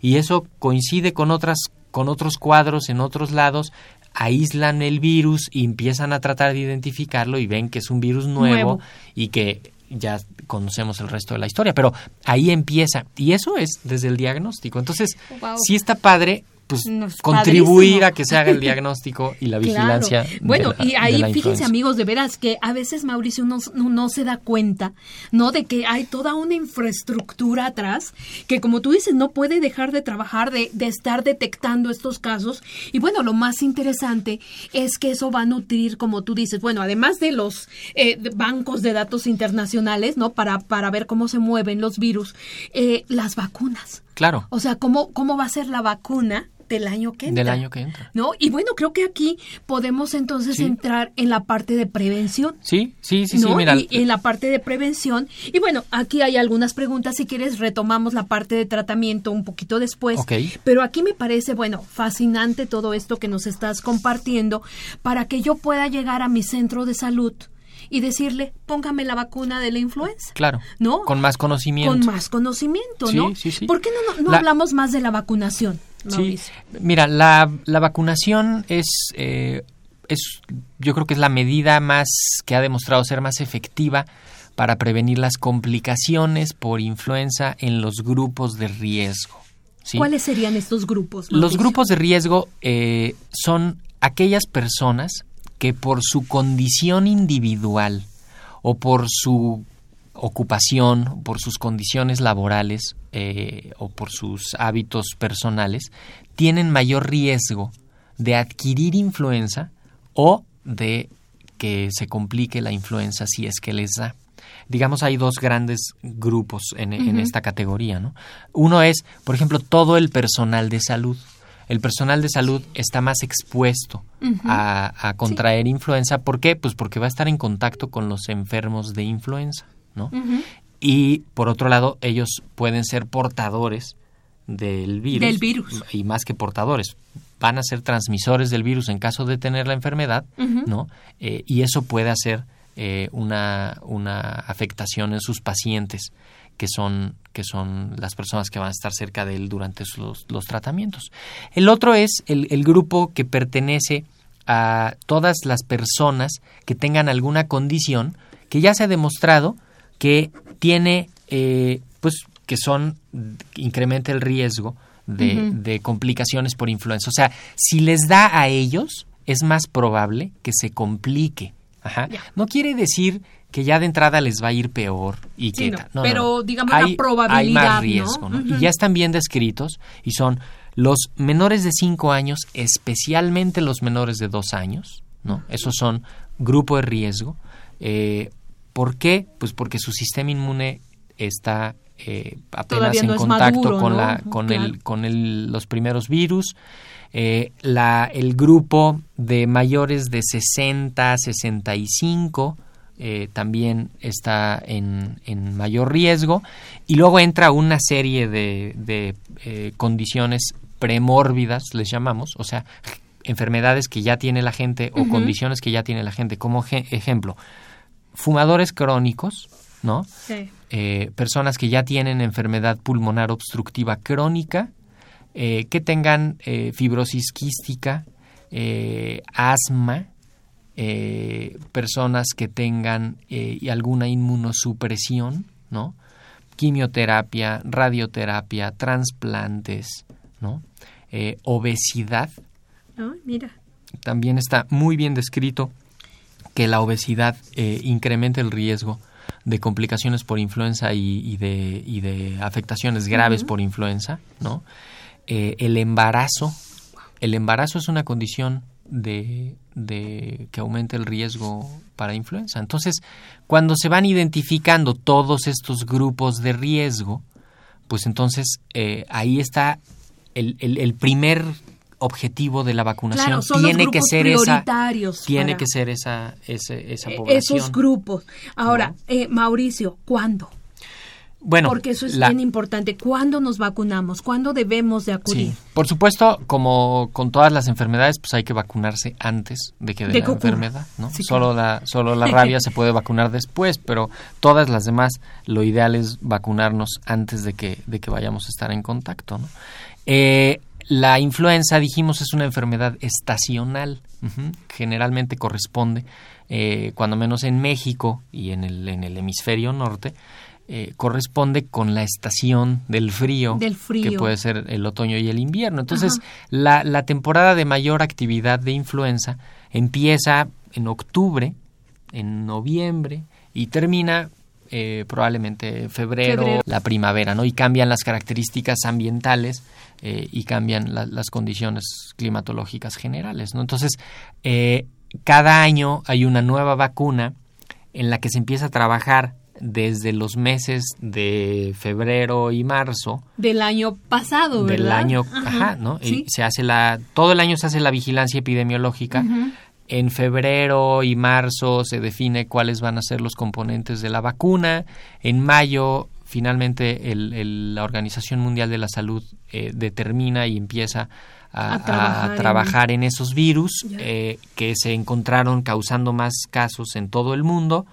Y eso coincide con otras, con otros cuadros en otros lados, aíslan el virus y empiezan a tratar de identificarlo y ven que es un virus nuevo. y que ya conocemos el resto de la historia, pero ahí empieza. Y eso es desde el diagnóstico. Entonces, si está padre pues contribuir a que se haga el diagnóstico y la vigilancia. Bueno, y ahí fíjense amigos, de veras que a veces Mauricio no, no, se da cuenta, ¿no? De que hay toda una infraestructura atrás que como tú dices no puede dejar de trabajar, de, de estar detectando estos casos. Y bueno, lo más interesante es que eso va a nutrir, como tú dices, bueno, además de los eh, bancos de datos internacionales, ¿no? Para, para ver cómo se mueven los virus, eh, las vacunas. Claro. O sea, ¿cómo, cómo va a ser la vacuna del año que entra. Del año que entra. ¿No? Y bueno, creo que aquí podemos entonces entrar en la parte de prevención. Sí, sí, sí, sí, mira. Y en la parte de prevención. Y bueno, aquí hay algunas preguntas, si quieres retomamos la parte de tratamiento un poquito después. Ok. Pero aquí me parece, bueno, fascinante todo esto que nos estás compartiendo para que yo pueda llegar a mi centro de salud y decirle, póngame la vacuna de la influenza. Claro. ¿No? Con más conocimiento. Con más conocimiento, ¿no? Sí, sí, ¿Por qué no, no, hablamos más de la vacunación? Sí, mira, la, la vacunación es, eh, es, yo creo que es la medida más que ha demostrado ser más efectiva para prevenir las complicaciones por influenza en los grupos de riesgo. ¿Cuáles serían estos grupos? Los grupos de riesgo eh, son aquellas personas que por su condición individual o por su ocupación, por sus condiciones laborales eh, o por sus hábitos personales, tienen mayor riesgo de adquirir influenza o de que se complique la influenza si es que les da. Digamos, hay dos grandes grupos en, en esta categoría. ¿no? Uno es, por ejemplo, todo el personal de salud el personal de salud está más expuesto a, contraer influenza. ¿Por qué? Pues porque va a estar en contacto con los enfermos de influenza, ¿no? Y por otro lado, ellos pueden ser portadores del virus. Del virus. Y más que portadores, van a ser transmisores del virus en caso de tener la enfermedad, ¿no? Eh, y eso puede hacer eh, una, una afectación en sus pacientes que son, que son las personas que van a estar cerca de él durante los, los tratamientos. El otro es el, el, grupo que pertenece a todas las personas que tengan alguna condición que ya se ha demostrado que tiene, eh, pues, que son, incrementa el riesgo de, de complicaciones por influenza. O sea, si les da a ellos, es más probable que se complique. Ajá. No quiere decir que ya de entrada les va a ir peor y que no, pero digamos la probabilidad hay más riesgo y ya están bien descritos y son los menores de 5 años especialmente los menores de 2 años no esos son grupo de riesgo eh, ¿por qué? pues porque su sistema inmune está eh, apenas en contacto con la con el con el, los primeros virus. Eh, la, el grupo de mayores de 60 a 65 eh, también está en, en, mayor riesgo. Y luego entra una serie de, de eh, condiciones premórbidas, les llamamos, o sea, enfermedades que ya tiene la gente o condiciones que ya tiene la gente. Como ejemplo, fumadores crónicos, ¿no? Eh, personas que ya tienen enfermedad pulmonar obstructiva crónica, que tengan fibrosis quística, asma, eh, personas que tengan eh, alguna inmunosupresión, ¿no? Quimioterapia, radioterapia, trasplantes, ¿no? Eh, obesidad. mira. También está muy bien descrito que la obesidad incrementa el riesgo de complicaciones por influenza y, de, y de, afectaciones graves por influenza, ¿no? el embarazo. El embarazo es una condición de, de que aumente el riesgo para influenza. Entonces, cuando se van identificando todos estos grupos de riesgo, pues entonces eh, ahí está el, el, primer objetivo de la vacunación tiene que ser esa tiene que ser esa esa, esa población esos grupos ahora eh, Mauricio ¿cuándo? Bueno, porque eso es bien importante. ¿Cuándo nos vacunamos? ¿Cuándo debemos de acudir? Sí. Por supuesto, como con todas las enfermedades, pues hay que vacunarse antes de que de, la enfermedad, ¿no? solo la solo la rabia se puede vacunar después, pero todas las demás lo ideal es vacunarnos antes de que de que vayamos a estar en contacto, ¿no? Eh, la influenza, dijimos, es una enfermedad estacional. Generalmente corresponde, eh, cuando menos en México y en el, en el hemisferio norte, eh, corresponde con la estación del frío, que puede ser el otoño y el invierno. Entonces, la, la, temporada de mayor actividad de influenza empieza en octubre, en noviembre y termina eh, probablemente febrero, febrero, la primavera, ¿no? Y cambian las características ambientales eh, y cambian las condiciones climatológicas generales. ¿no? Entonces, eh, cada año hay una nueva vacuna en la que se empieza a trabajar desde los meses de febrero y marzo del año pasado, ¿verdad? Del año, ajá, ¿no? Y se hace la todo el año se hace la vigilancia epidemiológica. En febrero y marzo se define cuáles van a ser los componentes de la vacuna. En mayo finalmente el, la Organización Mundial de la Salud eh, determina y empieza a, trabajar, en... esos virus eh, que se encontraron causando más casos en todo el mundo.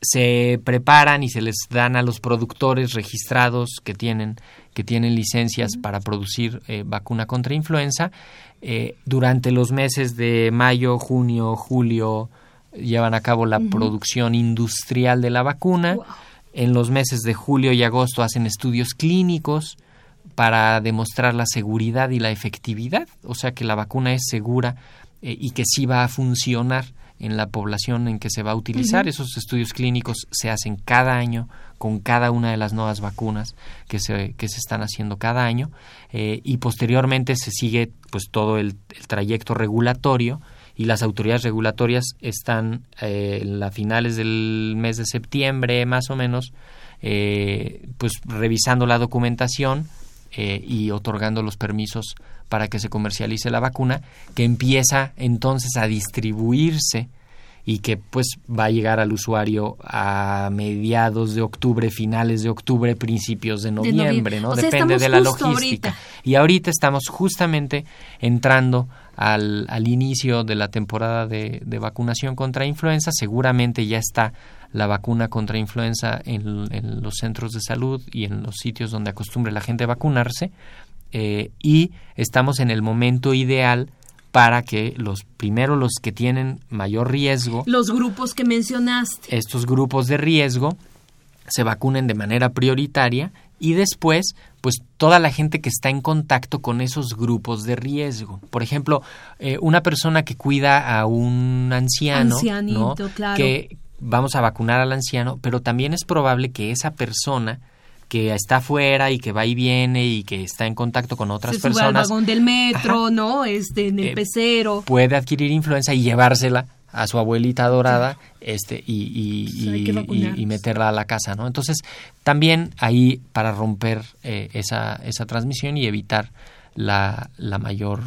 Se preparan y se les dan a los productores registrados que tienen, que tienen licencias para producir eh, vacuna contra influenza. durante los meses de mayo, junio, julio, llevan a cabo la producción industrial de la vacuna. En los meses de julio y agosto hacen estudios clínicos para demostrar la seguridad y la efectividad, o sea que la vacuna es segura eh, y que sí va a funcionar en la población en que se va a utilizar. Esos estudios clínicos se hacen cada año con cada una de las nuevas vacunas que se, que se están haciendo cada año eh, y posteriormente se sigue pues todo el trayecto regulatorio y las autoridades regulatorias están eh, a finales del mes de septiembre más o menos eh, pues revisando la documentación eh, y otorgando los permisos para que se comercialice la vacuna que empieza entonces a distribuirse y que pues va a llegar al usuario a mediados de octubre, finales de octubre, principios de noviembre, ¿no? Depende de la logística. Y ahorita estamos justamente entrando al, al inicio de la temporada de, de, vacunación contra influenza. Seguramente ya está la vacuna contra influenza en, en, los centros de salud y en los sitios donde acostumbre la gente a vacunarse. Eh, y estamos en el momento ideal para que los primero los que tienen mayor riesgo los grupos que mencionaste estos grupos de riesgo se vacunen de manera prioritaria y después pues toda la gente que está en contacto con esos grupos de riesgo. Por ejemplo, eh, una persona que cuida a un anciano, que vamos a vacunar al anciano, pero también es probable que esa persona que está afuera y que va y viene y que está en contacto con otras Se personas. Sube al vagón del metro, ¿no? Este, en el eh, pecero. Puede adquirir influenza y llevársela a su abuelita dorada este y, y, meterla a la casa no entonces también ahí para romper eh, esa, esa transmisión y evitar la, la mayor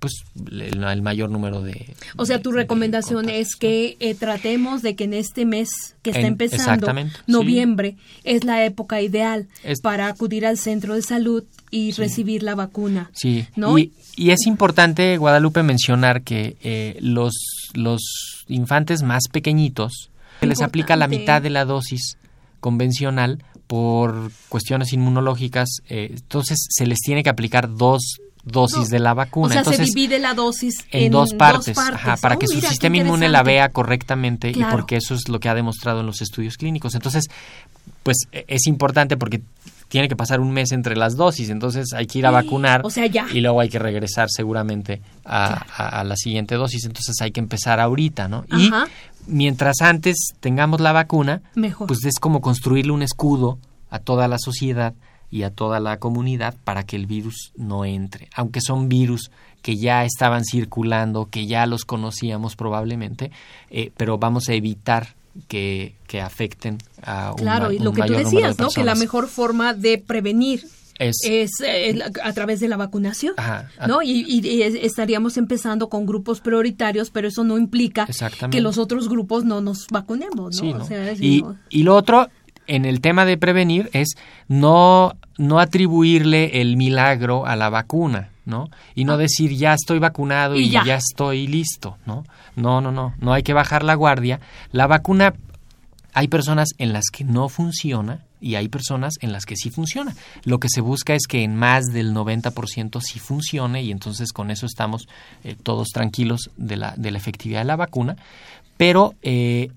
pues el, mayor número de o sea tu recomendación es que eh, tratemos de que en este mes que está empezando noviembre es la época ideal para acudir al centro de salud y recibir la vacuna sí. ¿no? y, y es importante Guadalupe mencionar que eh, los los infantes más pequeñitos se les aplica la mitad de la dosis convencional por cuestiones inmunológicas, eh, entonces se les tiene que aplicar dos dosis de la vacuna. O sea, entonces, se divide la dosis en, dos partes, para que oh, su sistema inmune la vea correctamente y porque eso es lo que ha demostrado en los estudios clínicos. Entonces, pues e, es importante porque tiene que pasar un mes entre las dosis, entonces hay que ir a vacunar o sea, ya. y luego hay que regresar seguramente a, la siguiente dosis, entonces hay que empezar ahorita, ¿no? Y mientras antes tengamos la vacuna, pues es como construirle un escudo a toda la sociedad y a toda la comunidad para que el virus no entre, aunque son virus que ya estaban circulando, que ya los conocíamos probablemente, eh, pero vamos a evitar que, que afecten a un Claro, y lo que tú decías, ¿no? Que la mejor forma de prevenir es, eh, a través de la vacunación, ¿no? Y, estaríamos empezando con grupos prioritarios, pero eso no implica que los otros grupos no nos vacunemos, ¿no? y, y, lo otro, en el tema de prevenir es no, no atribuirle el milagro a la vacuna, ¿no? Y no ah. decir ya estoy vacunado y, ya. estoy listo, ¿no? No, no, no, no hay que bajar la guardia. La vacuna, hay personas en las que no funciona y hay personas en las que sí funciona. Lo que se busca es que en más del 90% sí funcione y entonces con eso estamos eh, todos tranquilos de la, de la efectividad de la vacuna. Pero eh,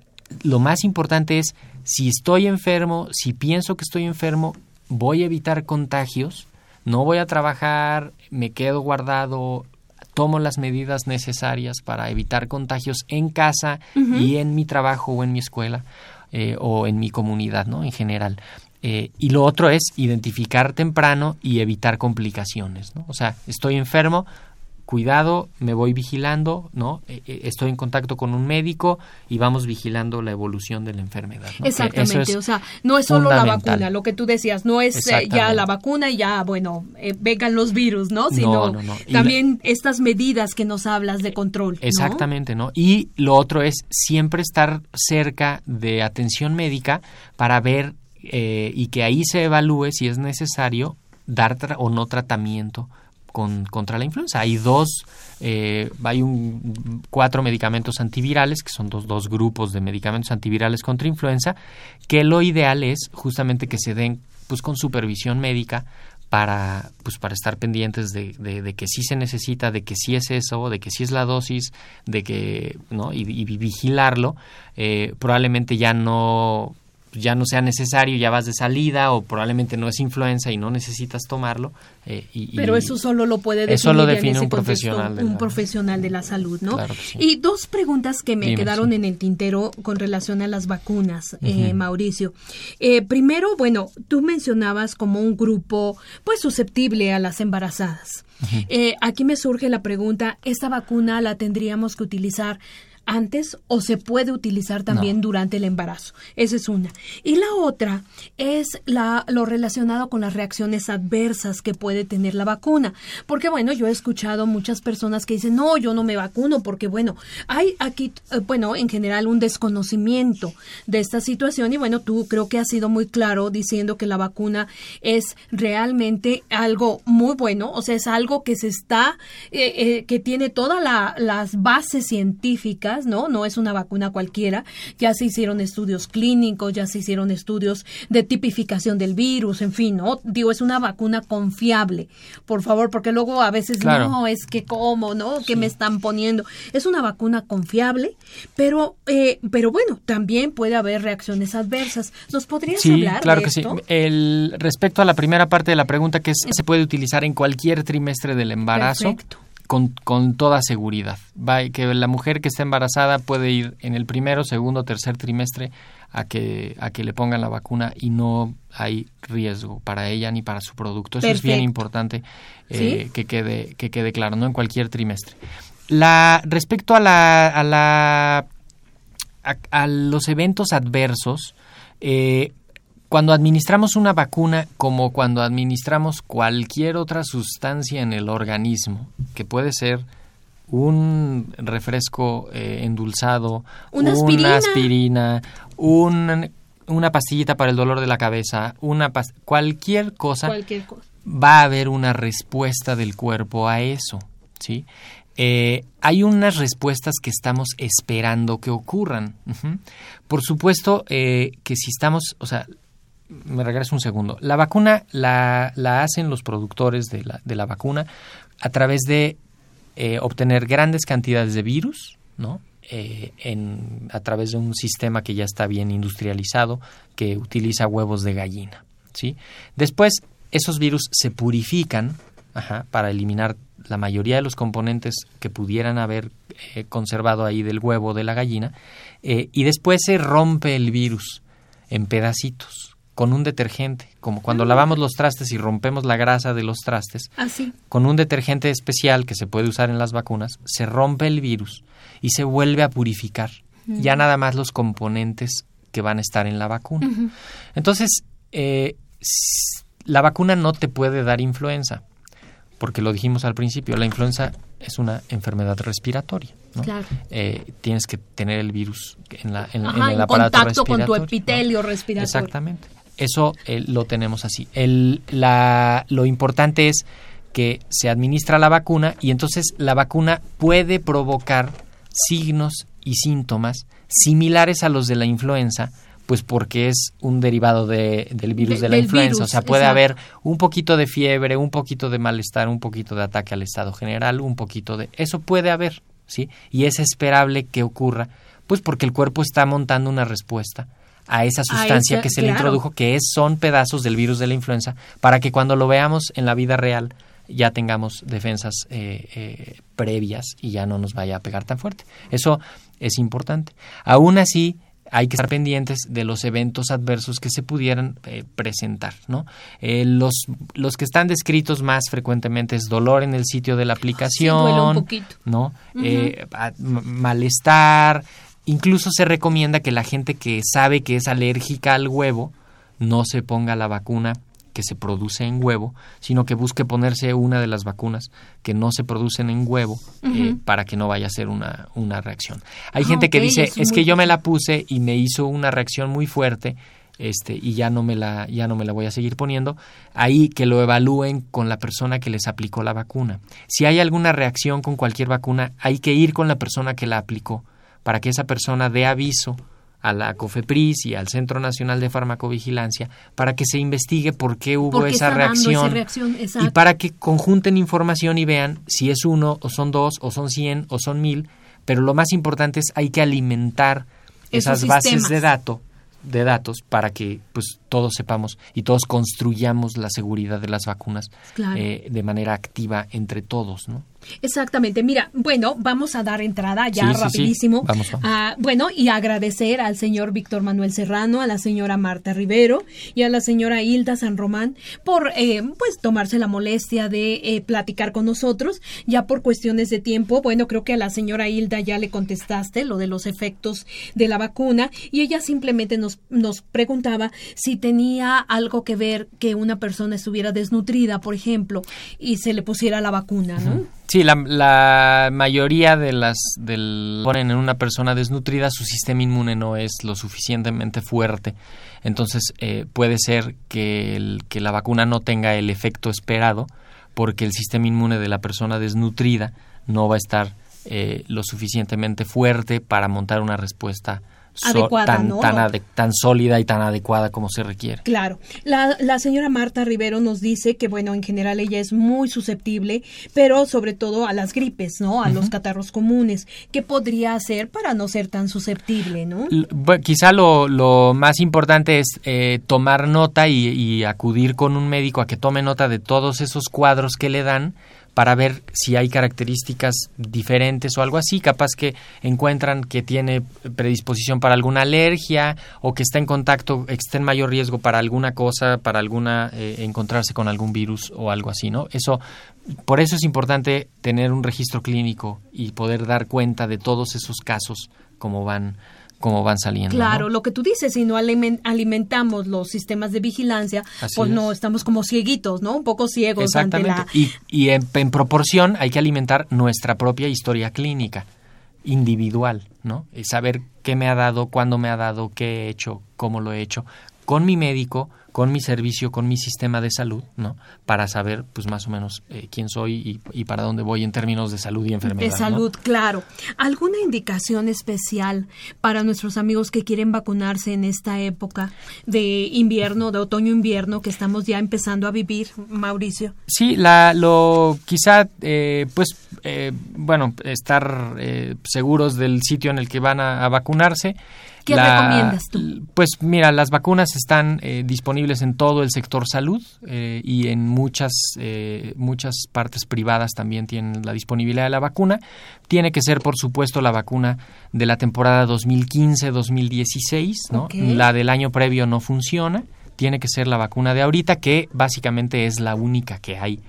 lo más importante es si estoy enfermo, si pienso que estoy enfermo, voy a evitar contagios, no voy a trabajar, me quedo guardado, tomo las medidas necesarias para evitar contagios en casa y en mi trabajo o en mi escuela eh, o en mi comunidad, ¿no? En general. Eh, y lo otro es identificar temprano y evitar complicaciones, ¿no? O sea, estoy enfermo, cuidado, me voy vigilando, ¿no? E, e, estoy en contacto con un médico y vamos vigilando la evolución de la enfermedad. Exactamente, o sea, no es solo la vacuna, lo que tú decías, no es eh, ya la vacuna y ya, bueno, eh, vengan los virus, ¿no? Sino también estas medidas que nos hablas de control. Exactamente, ¿no? Y lo otro es siempre estar cerca de atención médica para ver eh, y que ahí se evalúe si es necesario dar o no tratamiento con, contra la influenza. Hay dos, eh, hay un, cuatro medicamentos antivirales, que son dos, dos grupos de medicamentos antivirales contra influenza, que lo ideal es justamente que se den pues con supervisión médica para pues para estar pendientes de, de, que sí se necesita, de que sí es eso, de que sí es la dosis, de que no y, vigilarlo. Eh, probablemente ya no ya no sea necesario, ya vas de salida o probablemente no es influenza y no necesitas tomarlo. Eh, Pero eso solo lo puede definir eso lo define un profesional, de un la, profesional de la salud, ¿no? Y dos preguntas que me quedaron en el tintero con relación a las vacunas, eh, Mauricio. Eh, primero, bueno, tú mencionabas como un grupo pues susceptible a las embarazadas. aquí me surge la pregunta, ¿esta vacuna la tendríamos que utilizar antes o se puede utilizar también durante el embarazo. Esa es una. Y la otra es la, lo relacionado con las reacciones adversas que puede tener la vacuna. Porque bueno, yo he escuchado muchas personas que dicen, no, yo no me vacuno porque bueno, hay aquí, eh, bueno, en general un desconocimiento de esta situación y bueno, tú creo que has sido muy claro diciendo que la vacuna es realmente algo muy bueno, o sea, es algo que se está, eh, eh, que tiene todas las bases científicas ¿no? No es una vacuna cualquiera. Ya se hicieron estudios clínicos, ya se hicieron estudios de tipificación del virus, en fin, ¿no? Digo, es una vacuna confiable, por favor, porque luego a veces no, es que cómo, ¿no? Que me están poniendo. Es una vacuna confiable, pero, eh, pero bueno, también puede haber reacciones adversas. ¿Nos podrías sí, hablar claro que sí. El, respecto a la primera parte de la pregunta, que es, se puede utilizar en cualquier trimestre del embarazo. Perfecto con, toda seguridad. Va, que la mujer que está embarazada puede ir en el primero, segundo, tercer trimestre a que, a que le pongan la vacuna y no hay riesgo para ella ni para su producto. Eso es bien importante eh, que, quede, que quede claro, no en cualquier trimestre. La, respecto a, la, a, la, a, los eventos adversos, eh, cuando administramos una vacuna, como cuando administramos cualquier otra sustancia en el organismo, que puede ser un refresco eh, endulzado, una aspirina, una pastillita para el dolor de la cabeza, una cualquier cosa, va a haber una respuesta del cuerpo a eso, ¿sí? Eh, hay unas respuestas que estamos esperando que ocurran. Por supuesto eh, que si estamos, o sea, me regreso un segundo. La vacuna la, la hacen los productores de la, de la vacuna a través de eh, obtener grandes cantidades de virus, ¿no? Eh, en, a través de un sistema que ya está bien industrializado, que utiliza huevos de gallina. ¿sí? Después, esos virus se purifican para eliminar la mayoría de los componentes que pudieran haber eh, conservado ahí del huevo de la gallina, y después se rompe el virus en pedacitos con un detergente, como cuando lavamos los trastes y rompemos la grasa de los trastes, Así. Ah, con un detergente especial que se puede usar en las vacunas, se rompe el virus y se vuelve a purificar. Ya nada más los componentes que van a estar en la vacuna. Entonces, eh, la vacuna no te puede dar influenza, porque lo dijimos al principio, la influenza es una enfermedad respiratoria. Eh, tienes que tener el virus en, la, en, el aparato contacto con tu epitelio respiratorio. Exactamente. Eso eh, lo tenemos así. El, la, lo importante es que se administra la vacuna y entonces la vacuna puede provocar signos y síntomas similares a los de la influenza, pues porque es un derivado de, del virus de, la influenza. o sea, puede haber un poquito de fiebre, un poquito de malestar, un poquito de ataque al estado general, un poquito de... Eso puede haber, ¿sí? Y es esperable que ocurra, pues porque el cuerpo está montando una respuesta a esa sustancia que se le introdujo, que es, son pedazos del virus de la influenza, para que cuando lo veamos en la vida real ya tengamos defensas eh, eh, previas y ya no nos vaya a pegar tan fuerte. Eso es importante. Aún así, hay que estar pendientes de los eventos adversos que se pudieran eh, presentar. ¿no? los, los que están descritos más frecuentemente es dolor en el sitio de la aplicación, ¿no? malestar. Incluso se recomienda que la gente que sabe que es alérgica al huevo no se ponga la vacuna que se produce en huevo, sino que busque ponerse una de las vacunas que no se producen en huevo eh, para que no vaya a ser una, una reacción. Hay ah, gente que dice, es, que yo me la puse y me hizo una reacción muy fuerte este y ya no me la ya no me la voy a seguir poniendo ahí que lo evalúen con la persona que les aplicó la vacuna. Si hay alguna reacción con cualquier vacuna hay que ir con la persona que la aplicó para que esa persona dé aviso a la COFEPRIS y al Centro Nacional de Farmacovigilancia para que se investigue por qué hubo esa reacción, y para que conjunten información y vean si es uno o son dos o son cien o son mil, pero lo más importante es hay que alimentar esas bases de datos de datos para que pues todos sepamos y todos construyamos la seguridad de las vacunas eh, de manera activa entre todos, ¿no? Exactamente. Mira, bueno, vamos a dar entrada ya rapidísimo. bueno, y agradecer al señor Víctor Manuel Serrano, a la señora Marta Rivero y a la señora Hilda San Román por eh, pues tomarse la molestia de eh, platicar con nosotros. Ya por cuestiones de tiempo, bueno, creo que a la señora Hilda ya le contestaste lo de los efectos de la vacuna y ella simplemente nos, nos preguntaba si tenía algo que ver que una persona estuviera desnutrida, por ejemplo, y se le pusiera la vacuna, ¿no? Sí, la, mayoría de las del ponen en una persona desnutrida su sistema inmune no es lo suficientemente fuerte, entonces eh, puede ser que, el, que la vacuna no tenga el efecto esperado porque el sistema inmune de la persona desnutrida no va a estar eh, lo suficientemente fuerte para montar una respuesta tan, tan, sólida y tan adecuada como se requiere. Claro. La, la, señora Marta Rivero nos dice que, bueno, en general ella es muy susceptible, pero sobre todo a las gripes, ¿no? A los catarros comunes. ¿Qué podría hacer para no ser tan susceptible, no? quizá lo, lo, más importante es eh, tomar nota y, y acudir con un médico a que tome nota de todos esos cuadros que le dan para ver si hay características diferentes o algo así, capaz que encuentran que tiene predisposición para alguna alergia o que está en contacto, está en mayor riesgo para alguna cosa, para alguna eh, encontrarse con algún virus o algo así, ¿no? Eso por eso es importante tener un registro clínico y poder dar cuenta de todos esos casos como van cómo van saliendo. Claro, lo que tú dices, si no alimentamos los sistemas de vigilancia, pues no, estamos como cieguitos, ¿no? Un poco ciegos. Exactamente. Y, y en, en, proporción hay que alimentar nuestra propia historia clínica, individual, ¿no? Y saber qué me ha dado, cuándo me ha dado, qué he hecho, cómo lo he hecho, con mi médico, con mi servicio, con mi sistema de salud, ¿no? Para saber, pues más o menos eh, quién soy y, para dónde voy en términos de salud y enfermedad. De salud, claro. ¿Alguna indicación especial para nuestros amigos que quieren vacunarse en esta época de invierno, de otoño-invierno que estamos ya empezando a vivir, Mauricio? Sí, la, lo quizá, eh, pues, eh, bueno, estar seguros del sitio en el que van a vacunarse. ¿Qué recomiendas tú? Pues mira, las vacunas están eh, disponibles en todo el sector salud eh, y en muchas, eh, muchas partes privadas también tienen la disponibilidad de la vacuna. Tiene que ser, por supuesto, la vacuna de la temporada 2015-2016, ¿no? La del año previo no funciona. Tiene que ser la vacuna de ahorita, que básicamente es la única que hay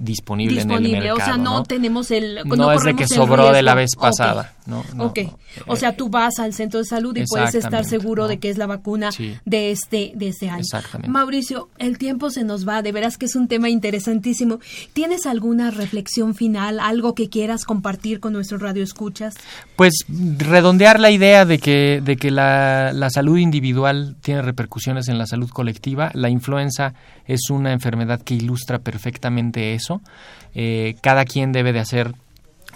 disponible, en el mercado. O sea, no, tenemos el. No, es de que sobró de la vez pasada. ¿no? ok, o sea, tú vas al centro de salud y puedes estar seguro de que es la vacuna de este de este año. Exactamente. Mauricio, el tiempo se nos va, de veras que es un tema interesantísimo. ¿Tienes alguna reflexión final, algo que quieras compartir con nuestros radioescuchas? Pues redondear la idea de que, de que la, la salud individual tiene repercusiones en la salud colectiva. La influenza es una enfermedad que ilustra perfectamente eso. Eh, cada quien debe de hacer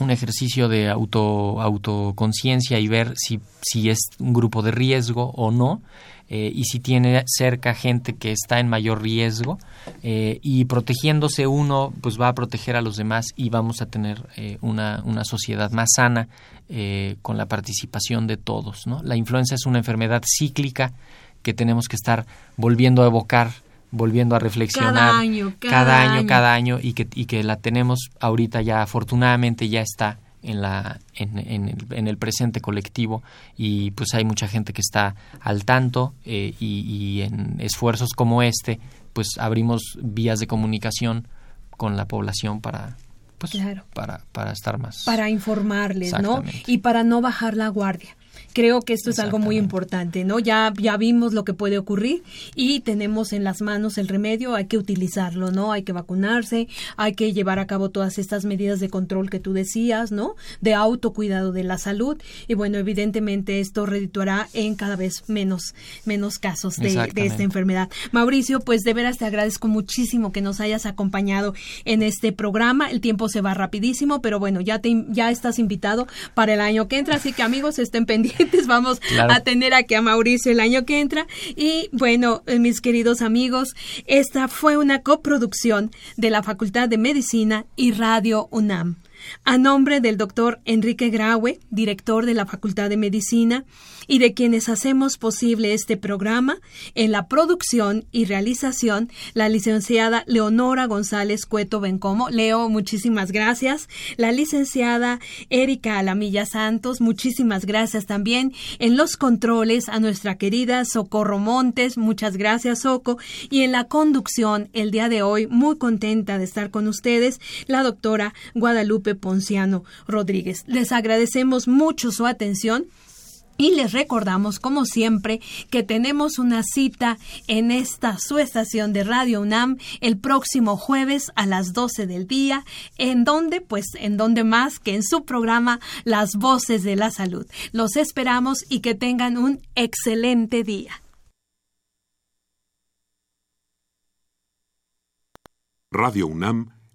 un ejercicio de auto autoconciencia y ver si, si es un grupo de riesgo o no eh, y si tiene cerca gente que está en mayor riesgo eh, y protegiéndose uno pues va a proteger a los demás y vamos a tener una, una, sociedad más sana con la participación de todos. ¿no? La influenza es una enfermedad cíclica que tenemos que estar volviendo a evocar volviendo a reflexionar cada año, cada, año, cada año y que, y que la tenemos ahorita ya afortunadamente ya está en la en, en, el, en, el, presente colectivo y pues hay mucha gente que está al tanto eh, y, y, en esfuerzos como este pues abrimos vías de comunicación con la población para pues para, para estar más para informarles no y para no bajar la guardia creo que esto es algo muy importante, ¿no? Ya, ya vimos lo que puede ocurrir y tenemos en las manos el remedio, hay que utilizarlo, ¿no? Hay que vacunarse, hay que llevar a cabo todas estas medidas de control que tú decías, ¿no? De autocuidado de la salud y bueno, evidentemente esto redituará en cada vez menos, menos casos de, esta enfermedad. Mauricio, pues de veras te agradezco muchísimo que nos hayas acompañado en este programa. El tiempo se va rapidísimo, pero bueno, ya te, ya estás invitado para el año que entra, así que amigos estén pendientes vamos a tener aquí a Mauricio el año que entra. Y bueno, eh, mis queridos amigos, esta fue una coproducción de la Facultad de Medicina y Radio UNAM. A nombre del doctor Enrique Graue, director de la Facultad de Medicina, y de quienes hacemos posible este programa, en la producción y realización, la licenciada Leonora González Cueto Bencomo. Leo, muchísimas gracias. La licenciada Erika Alamilla Santos, muchísimas gracias también. En los controles, a nuestra querida Socorro Montes, muchas gracias, Soco. Y en la conducción, el día de hoy, muy contenta de estar con ustedes, la doctora Guadalupe Ponciano Rodríguez. Les agradecemos mucho su atención y les recordamos, como siempre, que tenemos una cita en esta su estación de Radio UNAM el próximo jueves a las 12 del día, en donde, pues, en donde más que en su programa Las Voces de la Salud. Los esperamos y que tengan un excelente día. Radio UNAM